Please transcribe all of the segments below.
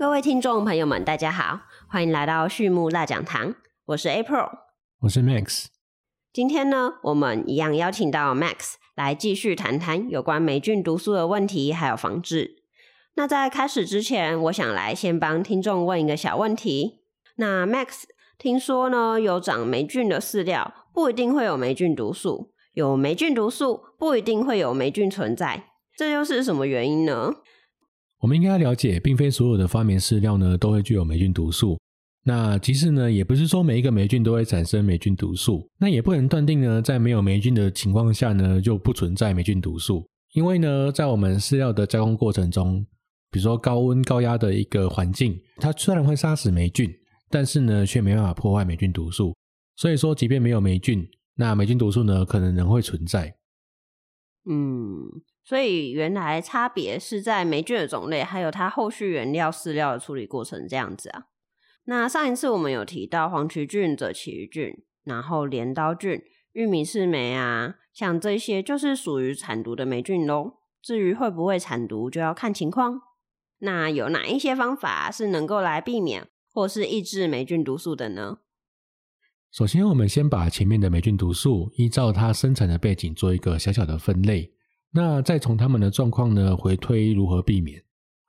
各位听众朋友们，大家好，欢迎来到畜牧大讲堂，我是 April，我是 Max。今天呢，我们一样邀请到 Max 来继续谈谈有关霉菌毒素的问题，还有防治。那在开始之前，我想来先帮听众问一个小问题。那 Max 听说呢，有长霉菌的饲料不一定会有霉菌毒素，有霉菌毒素不一定会有霉菌存在，这又是什么原因呢？我们应该了解，并非所有的发霉饲料呢都会具有霉菌毒素。那其实呢，也不是说每一个霉菌都会产生霉菌毒素。那也不能断定呢，在没有霉菌的情况下呢，就不存在霉菌毒素。因为呢，在我们饲料的加工过程中，比如说高温高压的一个环境，它虽然会杀死霉菌，但是呢，却没办法破坏霉菌毒素。所以说，即便没有霉菌，那霉菌毒素呢，可能仍会存在。嗯。所以原来差别是在霉菌的种类，还有它后续原料饲料的处理过程这样子啊。那上一次我们有提到黄曲菌、赭旗鱼菌，然后镰刀菌、玉米刺霉啊，像这些就是属于产毒的霉菌喽。至于会不会产毒，就要看情况。那有哪一些方法是能够来避免或是抑制霉菌毒素的呢？首先，我们先把前面的霉菌毒素依照它生产的背景做一个小小的分类。那再从它们的状况呢回推如何避免？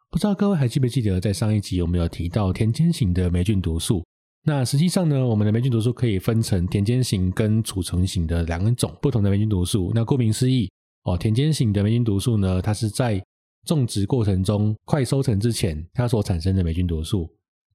不知道各位还记不记得在上一集有没有提到田间型的霉菌毒素？那实际上呢，我们的霉菌毒素可以分成田间型跟储存型的两种不同的霉菌毒素。那顾名思义，哦，田间型的霉菌毒素呢，它是在种植过程中快收成之前它所产生的霉菌毒素。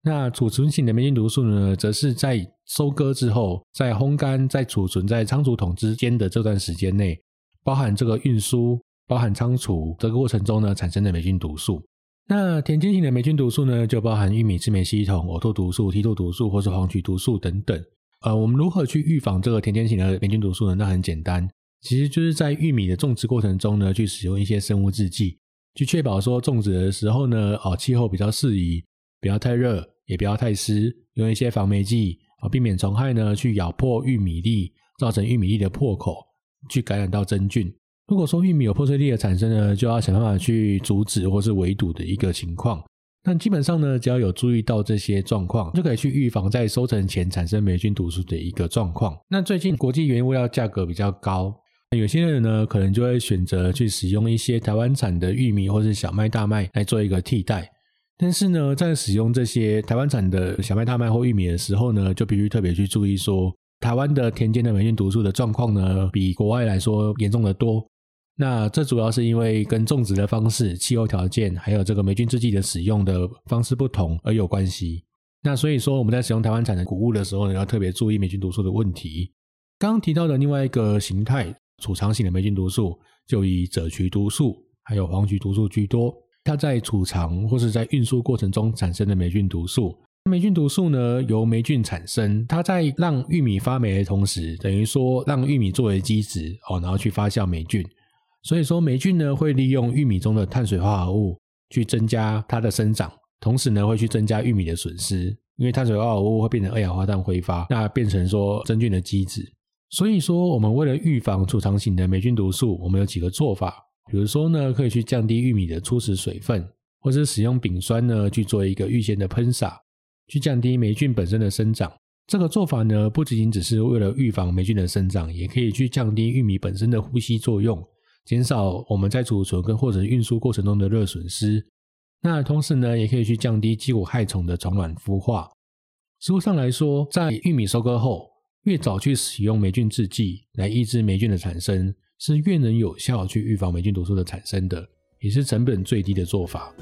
那储存型的霉菌毒素呢，则是在收割之后，在烘干、在储存在仓储桶之间的这段时间内。包含这个运输、包含仓储这个过程中呢产生的霉菌毒素。那田间型的霉菌毒素呢，就包含玉米制霉系统、呕吐毒素、梯度毒素或是黄曲毒素等等。呃，我们如何去预防这个田间型的霉菌毒素呢？那很简单，其实就是在玉米的种植过程中呢，去使用一些生物制剂，去确保说种植的时候呢，哦，气候比较适宜，不要太热，也不要太湿，用一些防霉剂啊，避免虫害呢去咬破玉米粒，造成玉米粒的破口。去感染到真菌。如果说玉米有破碎粒的产生呢，就要想办法去阻止或是围堵的一个情况。那基本上呢，只要有注意到这些状况，就可以去预防在收成前产生霉菌毒素的一个状况。那最近国际原物料价格比较高，有些人呢可能就会选择去使用一些台湾产的玉米或是小麦、大麦来做一个替代。但是呢，在使用这些台湾产的小麦、大麦或玉米的时候呢，就必须特别去注意说。台湾的田间的霉菌毒素的状况呢，比国外来说严重的多。那这主要是因为跟种植的方式、气候条件，还有这个霉菌制剂的使用的方式不同而有关系。那所以说我们在使用台湾产的谷物的时候呢，要特别注意霉菌毒素的问题。刚刚提到的另外一个形态，储藏型的霉菌毒素，就以赭曲毒素还有黄曲毒素居多。它在储藏或是在运输过程中产生的霉菌毒素。霉菌毒素呢，由霉菌产生，它在让玉米发霉的同时，等于说让玉米作为基质哦，然后去发酵霉菌。所以说霉菌呢，会利用玉米中的碳水化合物去增加它的生长，同时呢，会去增加玉米的损失，因为碳水化合物会变成二氧化碳挥发，那变成说真菌的基质。所以说，我们为了预防储藏型的霉菌毒素，我们有几个做法，比如说呢，可以去降低玉米的初始水分，或者使用丙酸呢去做一个预先的喷洒。去降低霉菌本身的生长，这个做法呢，不仅仅只是为了预防霉菌的生长，也可以去降低玉米本身的呼吸作用，减少我们在储存跟或者运输过程中的热损失。那同时呢，也可以去降低鸡骨害虫的虫卵孵化。实物上来说，在玉米收割后，越早去使用霉菌制剂来抑制霉菌的产生，是越能有效去预防霉菌毒素的产生的，也是成本最低的做法。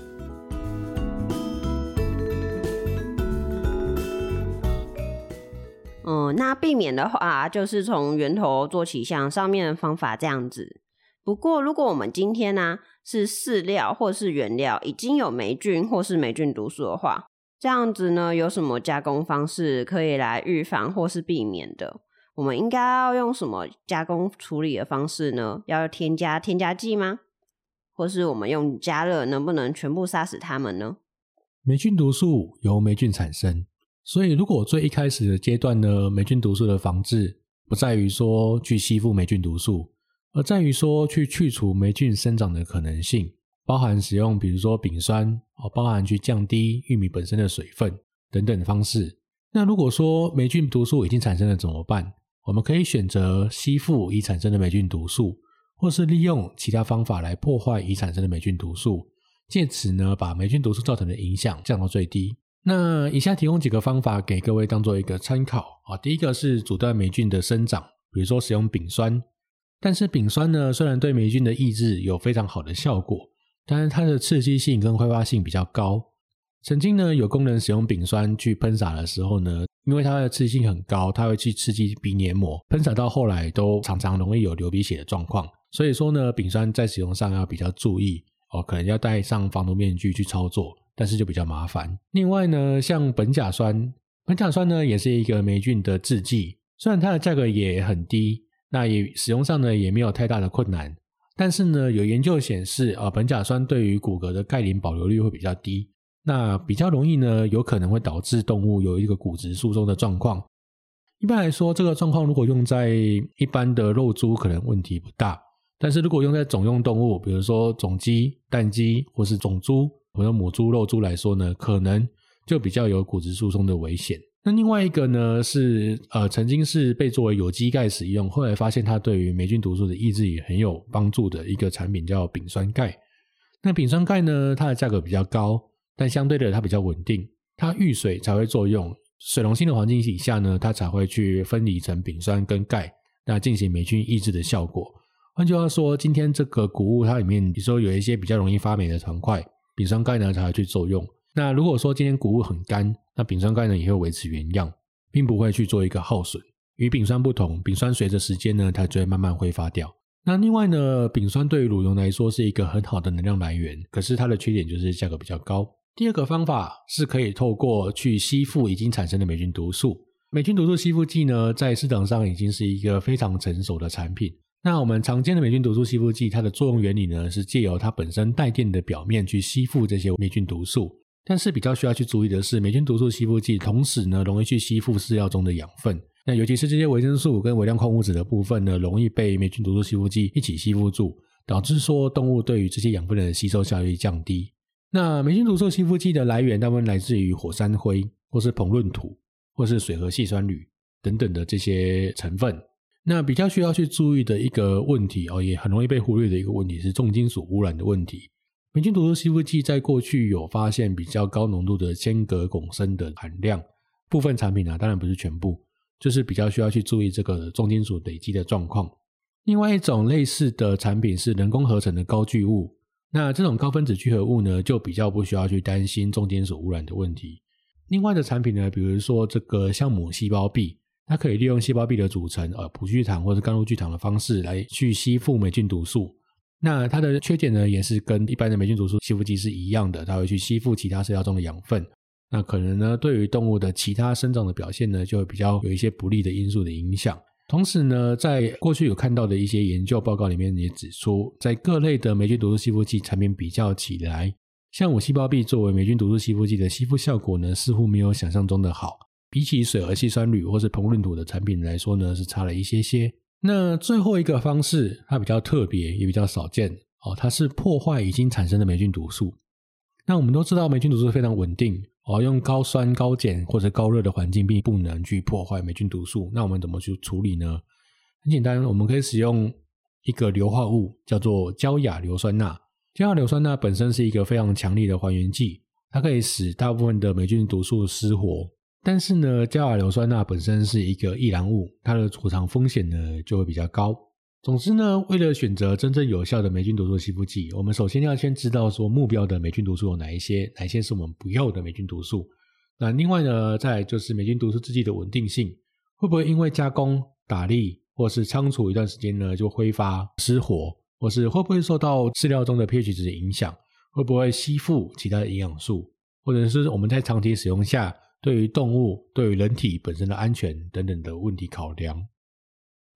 嗯，那避免的话，就是从源头做起，像上面的方法这样子。不过，如果我们今天呢是饲料或是原料已经有霉菌或是霉菌毒素的话，这样子呢，有什么加工方式可以来预防或是避免的？我们应该要用什么加工处理的方式呢？要添加添加剂吗？或是我们用加热，能不能全部杀死它们呢？霉菌毒素由霉菌产生。所以，如果最一开始的阶段呢，霉菌毒素的防治不在于说去吸附霉菌毒素，而在于说去去除霉菌生长的可能性。包含使用比如说丙酸哦，包含去降低玉米本身的水分等等的方式。那如果说霉菌毒素已经产生了怎么办？我们可以选择吸附已产生的霉菌毒素，或是利用其他方法来破坏已产生的霉菌毒素，借此呢把霉菌毒素造成的影响降到最低。那以下提供几个方法给各位当做一个参考啊。第一个是阻断霉菌的生长，比如说使用丙酸。但是丙酸呢，虽然对霉菌的抑制有非常好的效果，但是它的刺激性跟挥发性比较高。曾经呢，有工人使用丙酸去喷洒的时候呢，因为它的刺激性很高，它会去刺激鼻黏膜，喷洒到后来都常常容易有流鼻血的状况。所以说呢，丙酸在使用上要比较注意哦，可能要戴上防毒面具去操作，但是就比较麻烦。另外呢，像苯甲酸，苯甲酸呢也是一个霉菌的制剂，虽然它的价格也很低。那也使用上呢也没有太大的困难，但是呢有研究显示啊，苯甲酸对于骨骼的钙磷保留率会比较低，那比较容易呢有可能会导致动物有一个骨质疏松的状况。一般来说，这个状况如果用在一般的肉猪可能问题不大，但是如果用在种用动物，比如说种鸡、蛋鸡或是种猪或者母猪、肉猪来说呢，可能就比较有骨质疏松的危险。那另外一个呢是呃曾经是被作为有机钙使用，后来发现它对于霉菌毒素的抑制也很有帮助的一个产品叫丙酸钙。那丙酸钙呢，它的价格比较高，但相对的它比较稳定，它遇水才会作用，水溶性的环境底下呢，它才会去分离成丙酸跟钙，那进行霉菌抑制的效果。换句话说，今天这个谷物它里面，比如说有一些比较容易发霉的团块，丙酸钙呢才会去作用。那如果说今天谷物很干，那丙酸钙呢也会维持原样，并不会去做一个耗损。与丙酸不同，丙酸随着时间呢，它就会慢慢挥发掉。那另外呢，丙酸对于乳牛来说是一个很好的能量来源，可是它的缺点就是价格比较高。第二个方法是可以透过去吸附已经产生的霉菌毒素。霉菌毒素吸附剂呢，在市场上已经是一个非常成熟的产品。那我们常见的霉菌毒素吸附剂，它的作用原理呢，是借由它本身带电的表面去吸附这些霉菌毒素。但是比较需要去注意的是，霉菌毒素吸附剂同时呢，容易去吸附饲料中的养分。那尤其是这些维生素跟微量矿物质的部分呢，容易被霉菌毒素吸附剂一起吸附住，导致说动物对于这些养分的吸收效率降低。那霉菌毒素吸附剂的来源大部分来自于火山灰，或是硼润土，或是水和细酸铝等等的这些成分。那比较需要去注意的一个问题哦，也很容易被忽略的一个问题是重金属污染的问题。霉菌毒素吸附剂在过去有发现比较高浓度的铅、镉、汞、砷的含量，部分产品呢，当然不是全部，就是比较需要去注意这个重金属累积的状况。另外一种类似的产品是人工合成的高聚物，那这种高分子聚合物呢，就比较不需要去担心重金属污染的问题。另外的产品呢，比如说这个酵母细胞壁，它可以利用细胞壁的组成，呃，葡聚糖或者甘露聚糖的方式来去吸附霉菌毒素。那它的缺点呢，也是跟一般的霉菌毒素吸附剂是一样的，它会去吸附其他饲料中的养分。那可能呢，对于动物的其他生长的表现呢，就会比较有一些不利的因素的影响。同时呢，在过去有看到的一些研究报告里面也指出，在各类的霉菌毒素吸附剂产品比较起来，像我细胞壁作为霉菌毒素吸附剂的吸附效果呢，似乎没有想象中的好。比起水和细酸铝或是硼润土的产品来说呢，是差了一些些。那最后一个方式，它比较特别，也比较少见哦。它是破坏已经产生的霉菌毒素。那我们都知道，霉菌毒素非常稳定哦，用高酸、高碱或者高热的环境并不能去破坏霉菌毒素。那我们怎么去处理呢？很简单，我们可以使用一个硫化物，叫做焦亚硫酸钠。焦亚硫酸钠本身是一个非常强力的还原剂，它可以使大部分的霉菌毒素失活。但是呢，焦亚硫酸钠本身是一个易燃物，它的储藏风险呢就会比较高。总之呢，为了选择真正有效的霉菌毒素吸附剂，我们首先要先知道说目标的霉菌毒素有哪一些，哪些是我们不要的霉菌毒素。那另外呢，再就是霉菌毒素制剂的稳定性，会不会因为加工、打粒或是仓储一段时间呢就挥发失活，或是会不会受到饲料中的 pH 值影响，会不会吸附其他的营养素，或者是我们在长期使用下。对于动物、对于人体本身的安全等等的问题考量，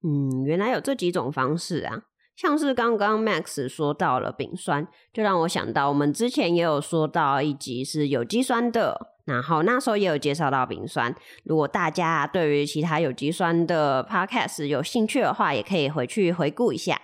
嗯，原来有这几种方式啊。像是刚刚 Max 说到了丙酸，就让我想到我们之前也有说到一集是有机酸的，然后那时候也有介绍到丙酸。如果大家对于其他有机酸的 Podcast 有兴趣的话，也可以回去回顾一下。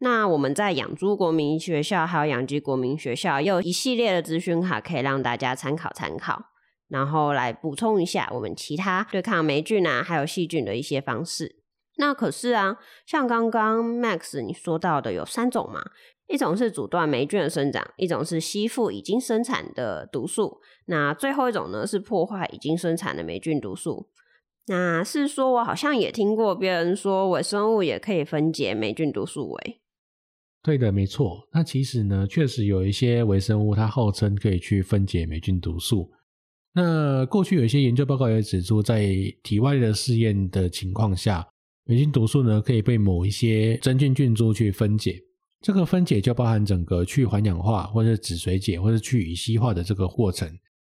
那我们在养猪国民学校还有养鸡国民学校，有一系列的资讯卡可以让大家参考参考，然后来补充一下我们其他对抗霉菌啊还有细菌的一些方式。那可是啊，像刚刚 Max 你说到的有三种嘛，一种是阻断霉菌的生长，一种是吸附已经生产的毒素，那最后一种呢是破坏已经生产的霉菌毒素。那是说我好像也听过别人说微生物也可以分解霉菌毒素诶。对的，没错。那其实呢，确实有一些微生物它号称可以去分解霉菌毒素。那过去有一些研究报告也指出，在体外的试验的情况下。霉菌毒素呢，可以被某一些真菌菌株去分解。这个分解就包含整个去环氧化，或者止水解，或者去乙烯化的这个过程。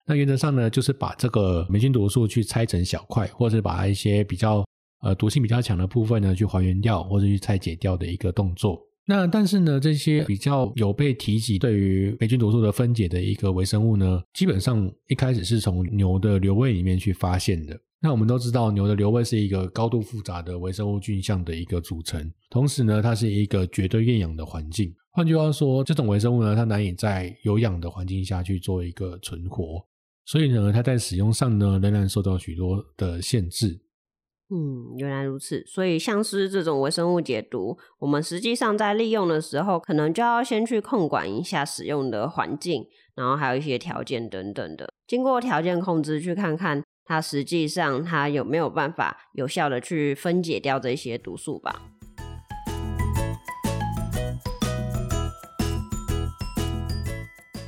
那原则上呢，就是把这个霉菌毒素去拆成小块，或者把一些比较呃毒性比较强的部分呢，去还原掉，或者去拆解掉的一个动作。那但是呢，这些比较有被提及对于霉菌毒素的分解的一个微生物呢，基本上一开始是从牛的瘤胃里面去发现的。那我们都知道，牛的瘤胃是一个高度复杂的微生物菌相的一个组成，同时呢，它是一个绝对厌氧的环境。换句话说，这种微生物呢，它难以在有氧的环境下去做一个存活，所以呢，它在使用上呢，仍然受到许多的限制。嗯，原来如此。所以像是这种微生物解毒，我们实际上在利用的时候，可能就要先去控管一下使用的环境，然后还有一些条件等等的，经过条件控制，去看看。它实际上，它有没有办法有效的去分解掉这些毒素吧？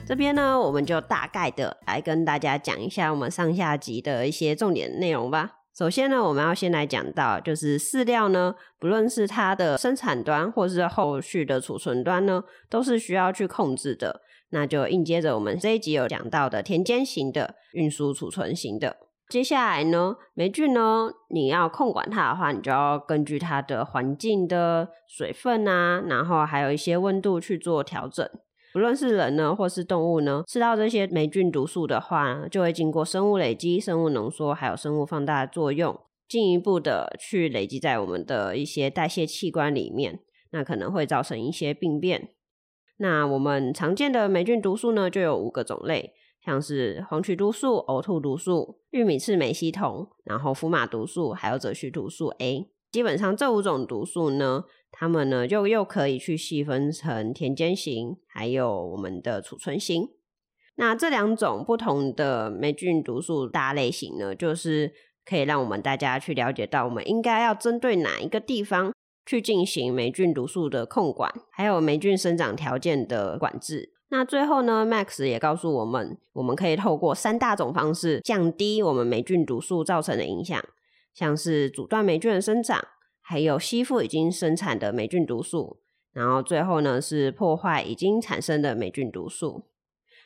这边呢，我们就大概的来跟大家讲一下我们上下集的一些重点内容吧。首先呢，我们要先来讲到，就是饲料呢，不论是它的生产端或是后续的储存端呢，都是需要去控制的。那就应接着我们这一集有讲到的田间型的运输储存型的。接下来呢，霉菌呢，你要控管它的话，你就要根据它的环境的水分啊，然后还有一些温度去做调整。不论是人呢，或是动物呢，吃到这些霉菌毒素的话，就会经过生物累积、生物浓缩，还有生物放大作用，进一步的去累积在我们的一些代谢器官里面，那可能会造成一些病变。那我们常见的霉菌毒素呢，就有五个种类。像是黄曲毒素、呕吐毒素、玉米次美烯酮，然后福马毒素，还有赭曲毒素 A。基本上这五种毒素呢，它们呢就又可以去细分成田间型，还有我们的储存型。那这两种不同的霉菌毒素大类型呢，就是可以让我们大家去了解到，我们应该要针对哪一个地方去进行霉菌毒素的控管，还有霉菌生长条件的管制。那最后呢，Max 也告诉我们，我们可以透过三大种方式降低我们霉菌毒素造成的影响，像是阻断霉菌的生长，还有吸附已经生产的霉菌毒素，然后最后呢是破坏已经产生的霉菌毒素。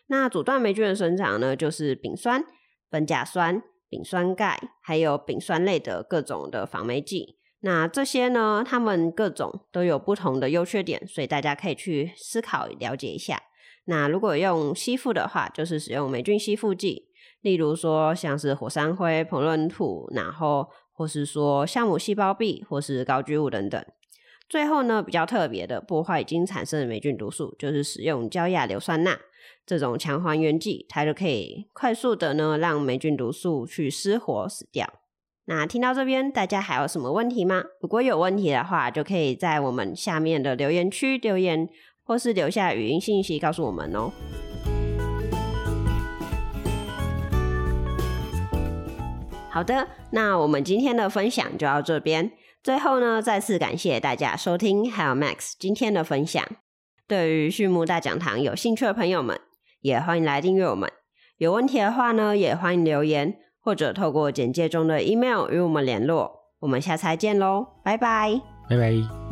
那阻断霉菌的生长呢，就是丙酸、苯甲酸、丙酸钙，还有丙酸类的各种的防霉剂。那这些呢，它们各种都有不同的优缺点，所以大家可以去思考了解一下。那如果用吸附的话，就是使用霉菌吸附剂，例如说像是火山灰、膨润土，然后或是说酵母细胞壁，或是高聚物等等。最后呢，比较特别的破坏已经产生的霉菌毒素，就是使用焦亚硫酸钠这种强还原剂，它就可以快速的呢让霉菌毒素去失活死掉。那听到这边，大家还有什么问题吗？如果有问题的话，就可以在我们下面的留言区留言。或是留下语音信息告诉我们哦。好的，那我们今天的分享就到这边。最后呢，再次感谢大家收听，还有 Max 今天的分享。对于畜牧大讲堂有兴趣的朋友们，也欢迎来订阅我们。有问题的话呢，也欢迎留言或者透过简介中的 email 与我们联络。我们下次再见喽，拜拜，拜拜。